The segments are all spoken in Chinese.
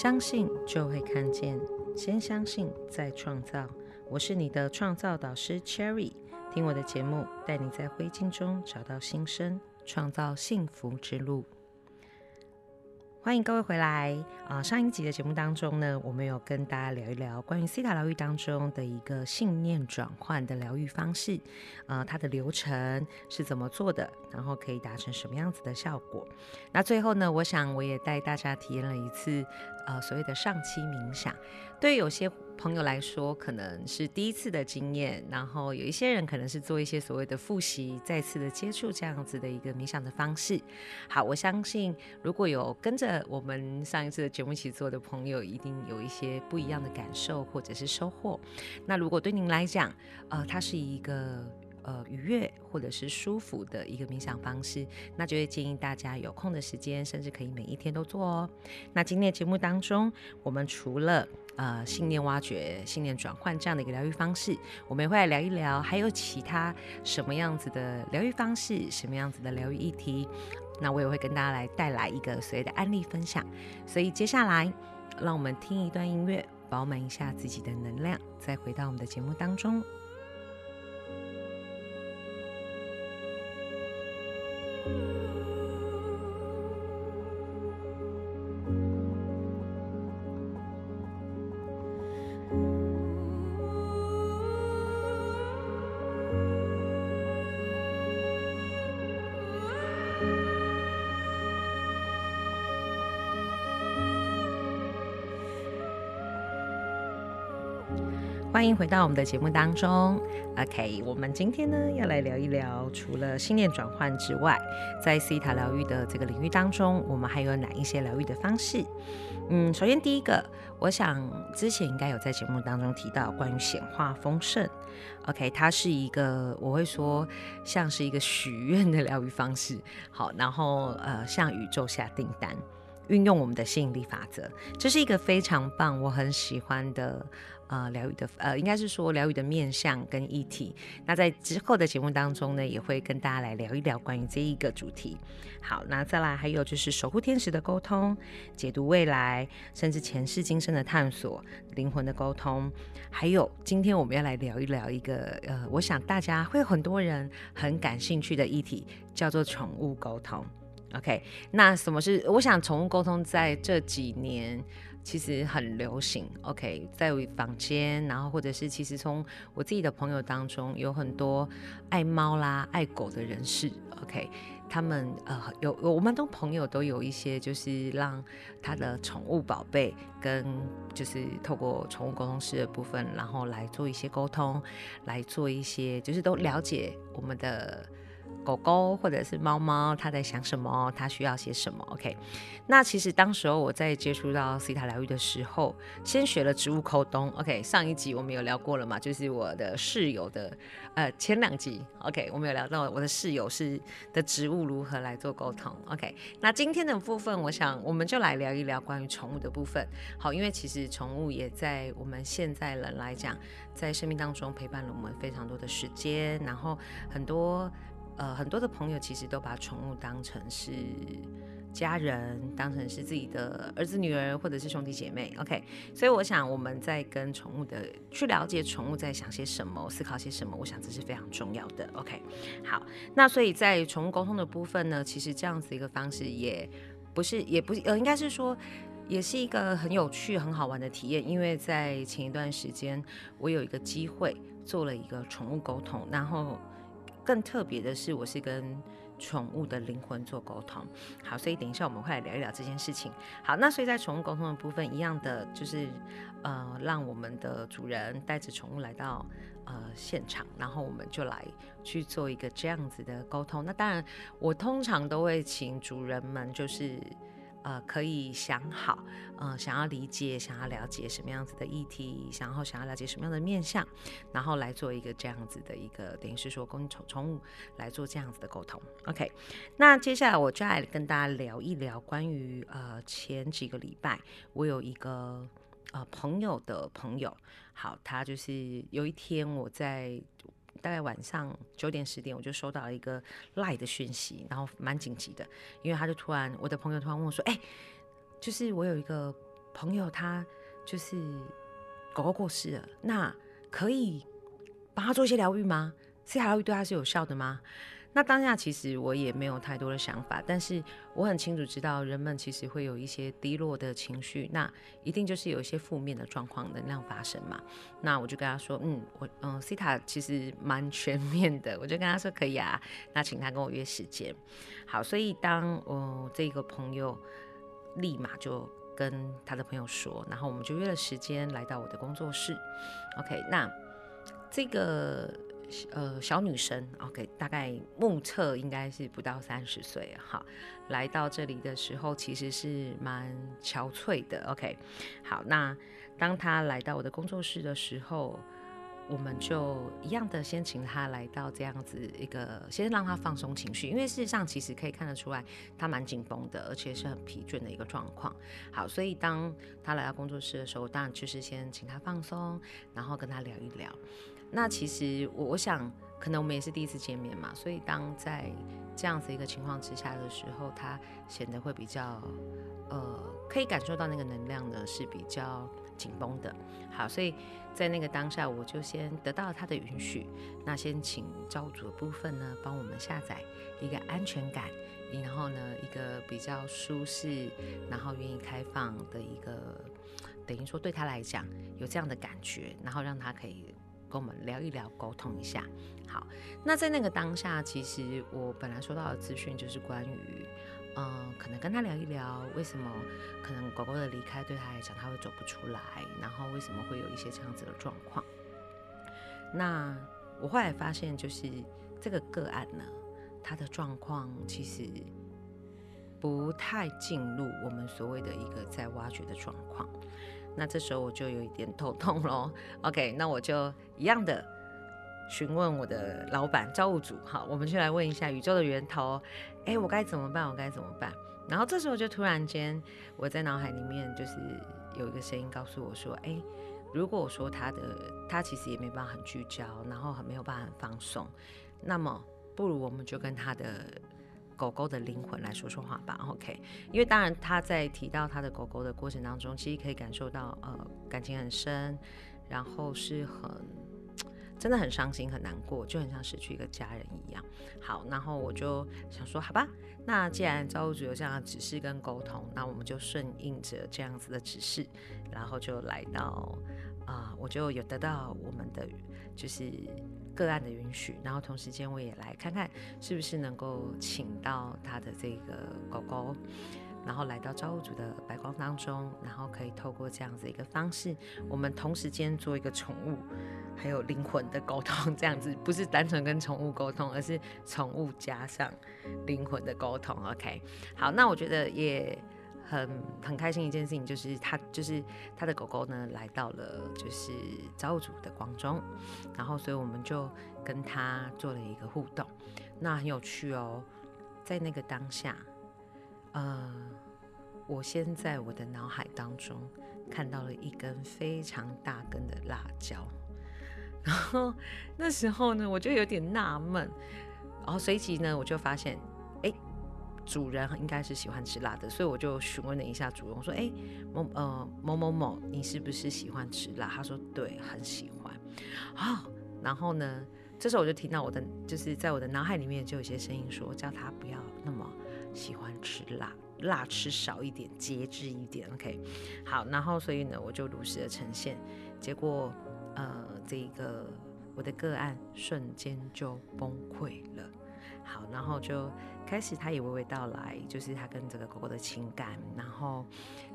相信就会看见，先相信再创造。我是你的创造导师 Cherry，听我的节目，带你在灰烬中找到新生，创造幸福之路。欢迎各位回来啊！上一集的节目当中呢，我们有跟大家聊一聊关于西塔疗愈当中的一个信念转换的疗愈方式，呃，它的流程是怎么做的，然后可以达成什么样子的效果。那最后呢，我想我也带大家体验了一次。呃，所谓的上期冥想，对有些朋友来说可能是第一次的经验，然后有一些人可能是做一些所谓的复习，再次的接触这样子的一个冥想的方式。好，我相信如果有跟着我们上一次的节目一起做的朋友，一定有一些不一样的感受或者是收获。那如果对您来讲，呃，它是一个。呃，愉悦或者是舒服的一个冥想方式，那就会建议大家有空的时间，甚至可以每一天都做哦。那今天的节目当中，我们除了呃信念挖掘、信念转换这样的一个疗愈方式，我们也会来聊一聊，还有其他什么样子的疗愈方式，什么样子的疗愈议题。那我也会跟大家来带来一个所谓的案例分享。所以接下来，让我们听一段音乐，饱满一下自己的能量，再回到我们的节目当中。欢迎回到我们的节目当中。OK，我们今天呢要来聊一聊，除了信念转换之外，在西塔疗愈的这个领域当中，我们还有哪一些疗愈的方式？嗯，首先第一个，我想之前应该有在节目当中提到关于显化丰盛。OK，它是一个我会说像是一个许愿的疗愈方式。好，然后呃向宇宙下订单，运用我们的吸引力法则，这是一个非常棒，我很喜欢的。呃，疗愈的呃，应该是说疗愈的面向跟议题。那在之后的节目当中呢，也会跟大家来聊一聊关于这一个主题。好，那再来还有就是守护天使的沟通、解读未来，甚至前世今生的探索、灵魂的沟通，还有今天我们要来聊一聊一个呃，我想大家会很多人很感兴趣的议题，叫做宠物沟通。OK，那什么是？我想宠物沟通在这几年。其实很流行，OK，在房间，然后或者是其实从我自己的朋友当中，有很多爱猫啦、爱狗的人士，OK，他们呃有我们都朋友都有一些，就是让他的宠物宝贝跟就是透过宠物沟通师的部分，然后来做一些沟通，来做一些就是都了解我们的。狗狗或者是猫猫，它在想什么？它需要些什么？OK，那其实当时候我在接触到西塔疗愈的时候，先学了植物沟通。OK，上一集我们有聊过了嘛？就是我的室友的，呃，前两集 OK，我们有聊到我的室友是的植物如何来做沟通。OK，那今天的部分，我想我们就来聊一聊关于宠物的部分。好，因为其实宠物也在我们现在人来讲，在生命当中陪伴了我们非常多的时间，然后很多。呃，很多的朋友其实都把宠物当成是家人，当成是自己的儿子、女儿，或者是兄弟姐妹。OK，所以我想我们在跟宠物的去了解宠物在想些什么，思考些什么，我想这是非常重要的。OK，好，那所以在宠物沟通的部分呢，其实这样子一个方式也不是，也不呃，应该是说也是一个很有趣、很好玩的体验。因为在前一段时间，我有一个机会做了一个宠物沟通，然后。更特别的是，我是跟宠物的灵魂做沟通。好，所以等一下我们会来聊一聊这件事情。好，那所以在宠物沟通的部分，一样的就是，呃，让我们的主人带着宠物来到呃现场，然后我们就来去做一个这样子的沟通。那当然，我通常都会请主人们就是。呃，可以想好，呃，想要理解、想要了解什么样子的议题，然后想要了解什么样的面向，然后来做一个这样子的一个，等于是说跟宠宠物来做这样子的沟通。OK，那接下来我就来跟大家聊一聊关于呃前几个礼拜我有一个呃朋友的朋友，好，他就是有一天我在。大概晚上九点十点，我就收到了一个赖的讯息，然后蛮紧急的，因为他就突然，我的朋友突然问我说：“哎，就是我有一个朋友他就是狗狗过世了，那可以帮他做一些疗愈吗这些疗愈对他是有效的吗？那当下其实我也没有太多的想法，但是我很清楚知道人们其实会有一些低落的情绪，那一定就是有一些负面的状况能量发生嘛。那我就跟他说，嗯，我嗯，C 塔其实蛮全面的，我就跟他说可以啊，那请他跟我约时间。好，所以当我这个朋友立马就跟他的朋友说，然后我们就约了时间来到我的工作室。OK，那这个。呃，小女生，OK，大概目测应该是不到三十岁哈。来到这里的时候，其实是蛮憔悴的，OK。好，那当她来到我的工作室的时候，我们就一样的先请她来到这样子一个，先让她放松情绪，因为事实上其实可以看得出来，她蛮紧绷的，而且是很疲倦的一个状况。好，所以当她来到工作室的时候，当然就是先请她放松，然后跟她聊一聊。那其实我我想，可能我们也是第一次见面嘛，所以当在这样子一个情况之下的时候，他显得会比较，呃，可以感受到那个能量呢是比较紧绷的。好，所以在那个当下，我就先得到了他的允许，那先请招主的部分呢帮我们下载一个安全感，然后呢一个比较舒适，然后愿意开放的一个，等于说对他来讲有这样的感觉，然后让他可以。跟我们聊一聊，沟通一下。好，那在那个当下，其实我本来收到的资讯就是关于，嗯，可能跟他聊一聊，为什么可能狗狗的离开对他来讲他会走不出来，然后为什么会有一些这样子的状况。那我后来发现，就是这个个案呢，他的状况其实不太进入我们所谓的一个在挖掘的状况。那这时候我就有一点头痛喽。OK，那我就一样的询问我的老板造物主，好，我们就来问一下宇宙的源头，哎，我该怎么办？我该怎么办？然后这时候就突然间，我在脑海里面就是有一个声音告诉我说，哎，如果我说他的他其实也没办法很聚焦，然后很没有办法很放松，那么不如我们就跟他的。狗狗的灵魂来说说话吧，OK。因为当然他在提到他的狗狗的过程当中，其实可以感受到呃感情很深，然后是很真的很伤心很难过，就很像失去一个家人一样。好，然后我就想说，好吧，那既然造物主有这样的指示跟沟通，那我们就顺应着这样子的指示，然后就来到啊，我就有得到我们的就是。个案的允许，然后同时间我也来看看是不是能够请到他的这个狗狗，然后来到造物主的白光当中，然后可以透过这样子一个方式，我们同时间做一个宠物还有灵魂的沟通，这样子不是单纯跟宠物沟通，而是宠物加上灵魂的沟通。OK，好，那我觉得也。很很开心一件事情，就是他就是他的狗狗呢来到了就是造物主的光中，然后所以我们就跟他做了一个互动，那很有趣哦。在那个当下，呃，我先在我的脑海当中看到了一根非常大根的辣椒，然后那时候呢，我就有点纳闷，然后随即呢，我就发现。主人应该是喜欢吃辣的，所以我就询问了一下主人，我说：“哎，某呃某某某，你是不是喜欢吃辣？”他说：“对，很喜欢。”好，然后呢，这时候我就听到我的，就是在我的脑海里面就有些声音说：“叫他不要那么喜欢吃辣，辣吃少一点，节制一点。”OK，好，然后所以呢，我就如实的呈现，结果呃，这个我的个案瞬间就崩溃了。好，然后就开始，他也娓娓道来，就是他跟这个狗狗的情感，然后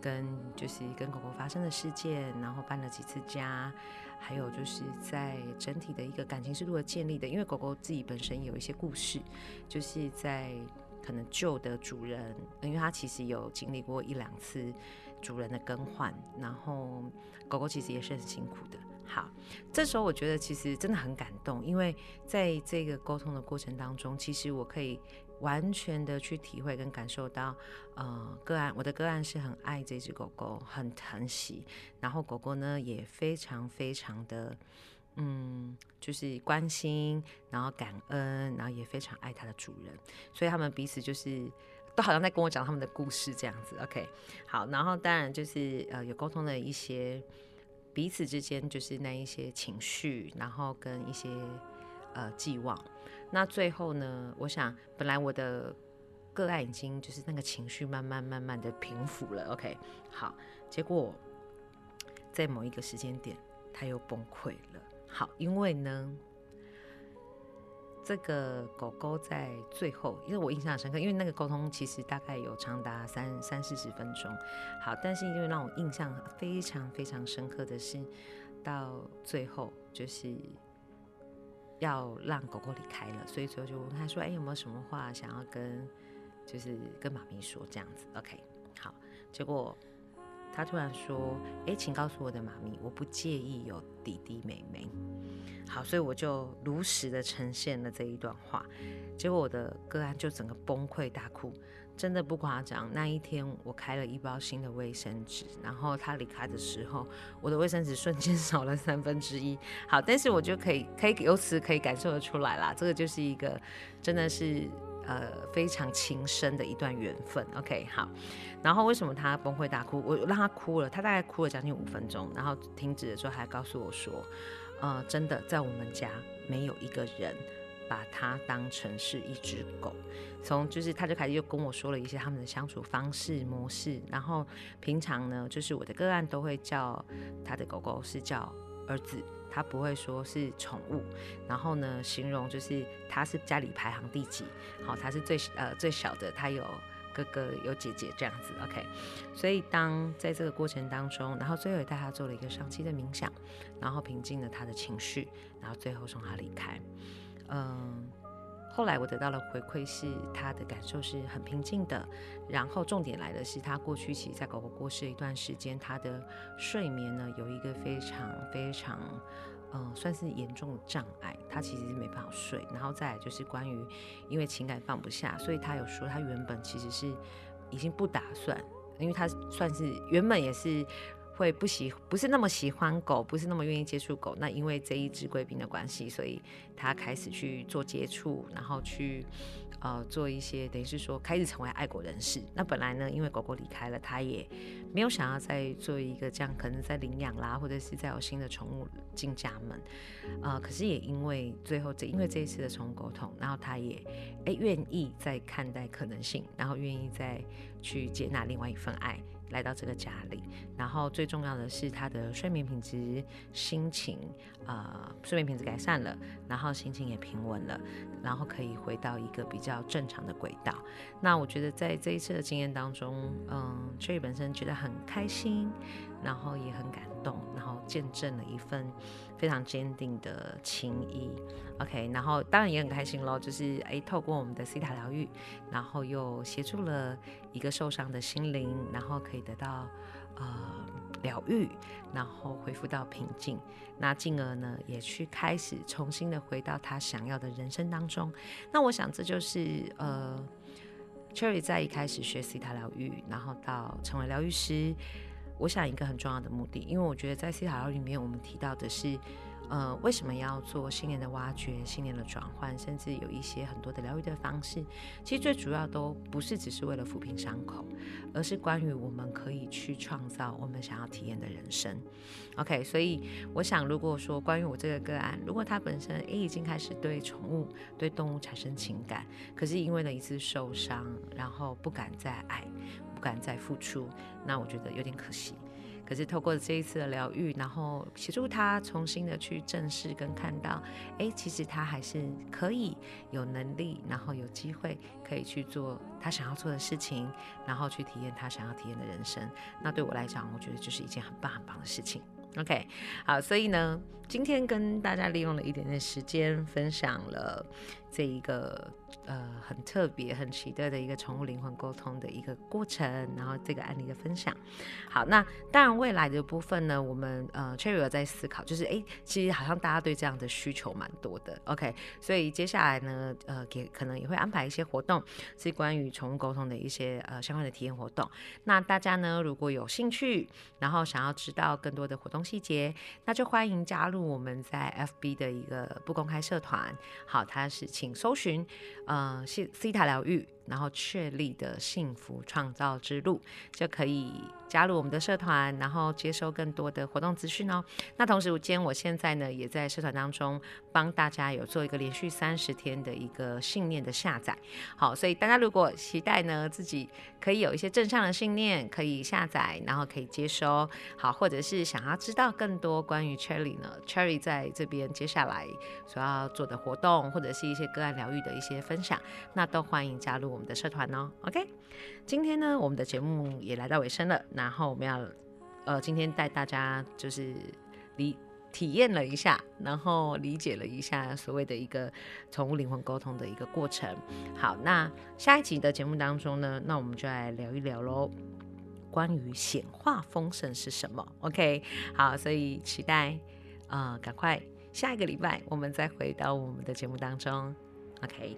跟就是跟狗狗发生的事件，然后搬了几次家，还有就是在整体的一个感情是如何建立的。因为狗狗自己本身有一些故事，就是在可能旧的主人，因为它其实有经历过一两次主人的更换，然后狗狗其实也是很辛苦的。好，这时候我觉得其实真的很感动，因为在这个沟通的过程当中，其实我可以完全的去体会跟感受到，呃，个案我的个案是很爱这只狗狗，很疼惜，然后狗狗呢也非常非常的，嗯，就是关心，然后感恩，然后也非常爱它的主人，所以他们彼此就是。都好像在跟我讲他们的故事这样子。OK，好，然后当然就是呃有沟通的一些彼此之间就是那一些情绪，然后跟一些呃寄望。那最后呢，我想本来我的个案已经就是那个情绪慢慢慢慢的平复了。OK，好，结果在某一个时间点他又崩溃了。好，因为呢。这个狗狗在最后，因为我印象深刻，因为那个沟通其实大概有长达三三四十分钟。好，但是因为让我印象非常非常深刻的是，到最后就是要让狗狗离开了，所以最后就问他说：“哎，有没有什么话想要跟，就是跟妈咪说这样子？”OK，好，结果。他突然说：“哎，请告诉我的妈咪，我不介意有弟弟妹妹。”好，所以我就如实的呈现了这一段话。结果我的个案就整个崩溃大哭，真的不夸张。那一天我开了一包新的卫生纸，然后他离开的时候，我的卫生纸瞬间 少了三分之一。好，但是我就可以可以由此可以感受得出来啦，这个就是一个真的是。呃，非常情深的一段缘分。OK，好。然后为什么他崩溃大哭？我让他哭了，他大概哭了将近五分钟，然后停止的时候还告诉我说：“呃，真的在我们家没有一个人把他当成是一只狗。”从就是他就开始又跟我说了一些他们的相处方式模式。然后平常呢，就是我的个案都会叫他的狗狗是叫儿子。他不会说是宠物，然后呢，形容就是他是家里排行第几，好，他是最呃最小的，他有哥哥有姐姐这样子，OK。所以当在这个过程当中，然后最后也带他做了一个长期的冥想，然后平静了他的情绪，然后最后送他离开，嗯。后来我得到了回馈，是他的感受是很平静的。然后重点来的是，他过去其实在狗狗过世一段时间，他的睡眠呢有一个非常非常，嗯，算是严重的障碍，他其实是没办法睡。然后再来就是关于，因为情感放不下，所以他有说他原本其实是已经不打算，因为他算是原本也是。会不喜不是那么喜欢狗，不是那么愿意接触狗。那因为这一只贵宾的关系，所以他开始去做接触，然后去呃做一些等于是说开始成为爱国人士。那本来呢，因为狗狗离开了，他也没有想要再做一个这样，可能在领养啦，或者是再有新的宠物进家门。呃，可是也因为最后这因为这一次的宠物沟通，然后他也哎愿意再看待可能性，然后愿意再去接纳另外一份爱。来到这个家里，然后最重要的是他的睡眠品质、心情，呃，睡眠品质改善了，然后心情也平稳了，然后可以回到一个比较正常的轨道。那我觉得在这一次的经验当中，嗯，Cherry 本身觉得很开心，然后也很感动，然后见证了一份非常坚定的情谊。OK，然后当然也很开心喽，就是诶，透过我们的 C 塔疗愈，然后又协助了一个受伤的心灵，然后可以得到呃疗愈，然后恢复到平静，那进而呢也去开始重新的回到他想要的人生当中。那我想这就是呃，Cherry 在一开始学 C 塔疗愈，然后到成为疗愈师，我想一个很重要的目的，因为我觉得在西塔疗愈里面，我们提到的是。呃，为什么要做信念的挖掘、信念的转换，甚至有一些很多的疗愈的方式？其实最主要都不是只是为了抚平伤口，而是关于我们可以去创造我们想要体验的人生。OK，所以我想，如果说关于我这个个案，如果他本身诶已经开始对宠物、对动物产生情感，可是因为了一次受伤，然后不敢再爱，不敢再付出，那我觉得有点可惜。可是透过这一次的疗愈，然后协助他重新的去正视跟看到，哎，其实他还是可以有能力，然后有机会可以去做他想要做的事情，然后去体验他想要体验的人生。那对我来讲，我觉得就是一件很棒很棒的事情。OK，好，所以呢，今天跟大家利用了一点点时间，分享了这一个呃很特别、很奇特的一个宠物灵魂沟通的一个过程，然后这个案例的分享。好，那当然未来的部分呢，我们呃 Cherry 有在思考，就是哎，其实好像大家对这样的需求蛮多的。OK，所以接下来呢，呃，给可能也会安排一些活动，是关于宠物沟通的一些呃相关的体验活动。那大家呢，如果有兴趣，然后想要知道更多的活动，细节，那就欢迎加入我们在 FB 的一个不公开社团。好，它是请搜寻呃西西塔疗愈然后确立的幸福创造之路，就可以加入我们的社团，然后接收更多的活动资讯哦。那同时，今天我现在呢也在社团当中帮大家有做一个连续三十天的一个信念的下载。好，所以大家如果期待呢自己可以有一些正向的信念可以下载，然后可以接收，好，或者是想要知道更多关于 Cherry 呢，Cherry 在这边接下来所要做的活动，或者是一些个案疗愈的一些分享，那都欢迎加入我们的社团哦。OK，今天呢我们的节目也来到尾声了，然后我们要呃今天带大家就是离。体验了一下，然后理解了一下所谓的一个宠物灵魂沟通的一个过程。好，那下一集的节目当中呢，那我们就来聊一聊喽，关于显化丰盛是什么？OK，好，所以期待啊，赶快下一个礼拜我们再回到我们的节目当中。OK，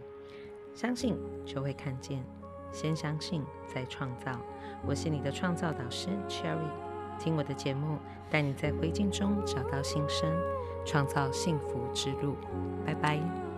相信就会看见，先相信再创造。我是你的创造导师 Cherry。听我的节目，带你在灰烬中找到新生，创造幸福之路。拜拜。